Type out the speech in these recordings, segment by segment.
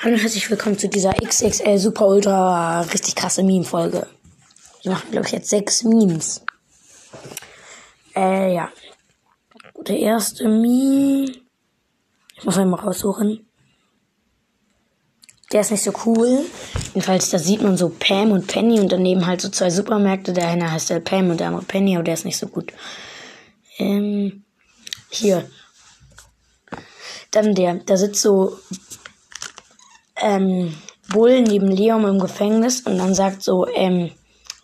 Hallo und herzlich willkommen zu dieser XXL Super Ultra richtig krasse Meme-Folge. Wir machen, glaube ich, jetzt sechs Memes. Äh, ja. Der erste Meme. Ich muss einmal raussuchen. Der ist nicht so cool. Jedenfalls, da sieht man so Pam und Penny und daneben halt so zwei Supermärkte. Der eine heißt der Pam und der andere Penny, aber der ist nicht so gut. Ähm, hier. Dann der, da sitzt so ähm, Bull neben Leon im Gefängnis und dann sagt so ähm,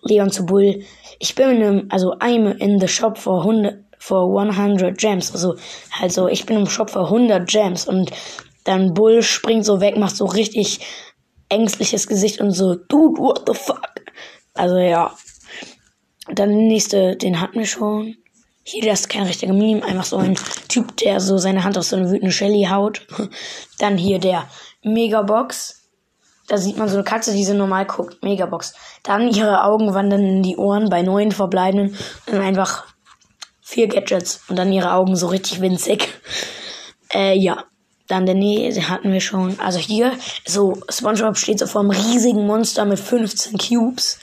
Leon zu Bull, ich bin in einem, also I'm in the shop for 100, for 100 Gems, also halt so, ich bin im Shop für 100 Gems und dann Bull springt so weg, macht so richtig ängstliches Gesicht und so, dude, what the fuck? Also ja. Dann der nächste, den hatten wir schon. Hier, das ist kein richtiger Meme, einfach so ein Typ, der so seine Hand auf so eine wütende Shelly haut. Dann hier der Megabox. Da sieht man so eine Katze, die so normal guckt. Megabox. Dann ihre Augen wandern in die Ohren bei neun Verbleibenden. Und einfach vier Gadgets. Und dann ihre Augen so richtig winzig. Äh, ja. Dann der nächste hatten wir schon. Also hier, so, SpongeBob steht so vor einem riesigen Monster mit 15 Cubes.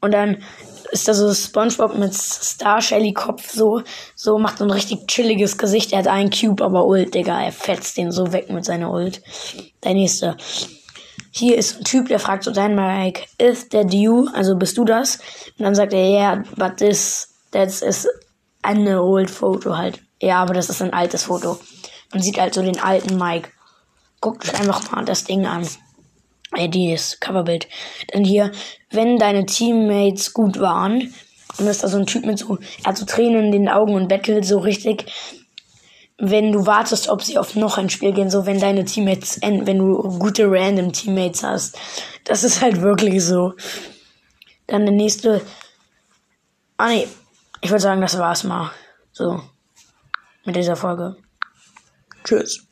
Und dann ist da so SpongeBob mit Star Shelly Kopf so, so macht so ein richtig chilliges Gesicht. Er hat einen Cube, aber Ult, Digga. Er fetzt den so weg mit seiner Ult. Der nächste. Hier ist ein Typ, der fragt so dein Mike, is that you? Also bist du das? Und dann sagt er, yeah, but this, that's is eine old Foto halt. Ja, aber das ist ein altes Foto. Man sieht halt so den alten Mike. Guckt euch einfach mal das Ding an. IDs, Coverbild. Dann hier, wenn deine Teammates gut waren, und das ist da so ein Typ mit so, er hat so Tränen in den Augen und bettelt so richtig, wenn du wartest, ob sie auf noch ein Spiel gehen, so wenn deine Teammates enden, wenn du gute random Teammates hast. Das ist halt wirklich so. Dann der nächste. Ah nee, ich würde sagen, das war's mal. So. Mit dieser Folge. Tschüss.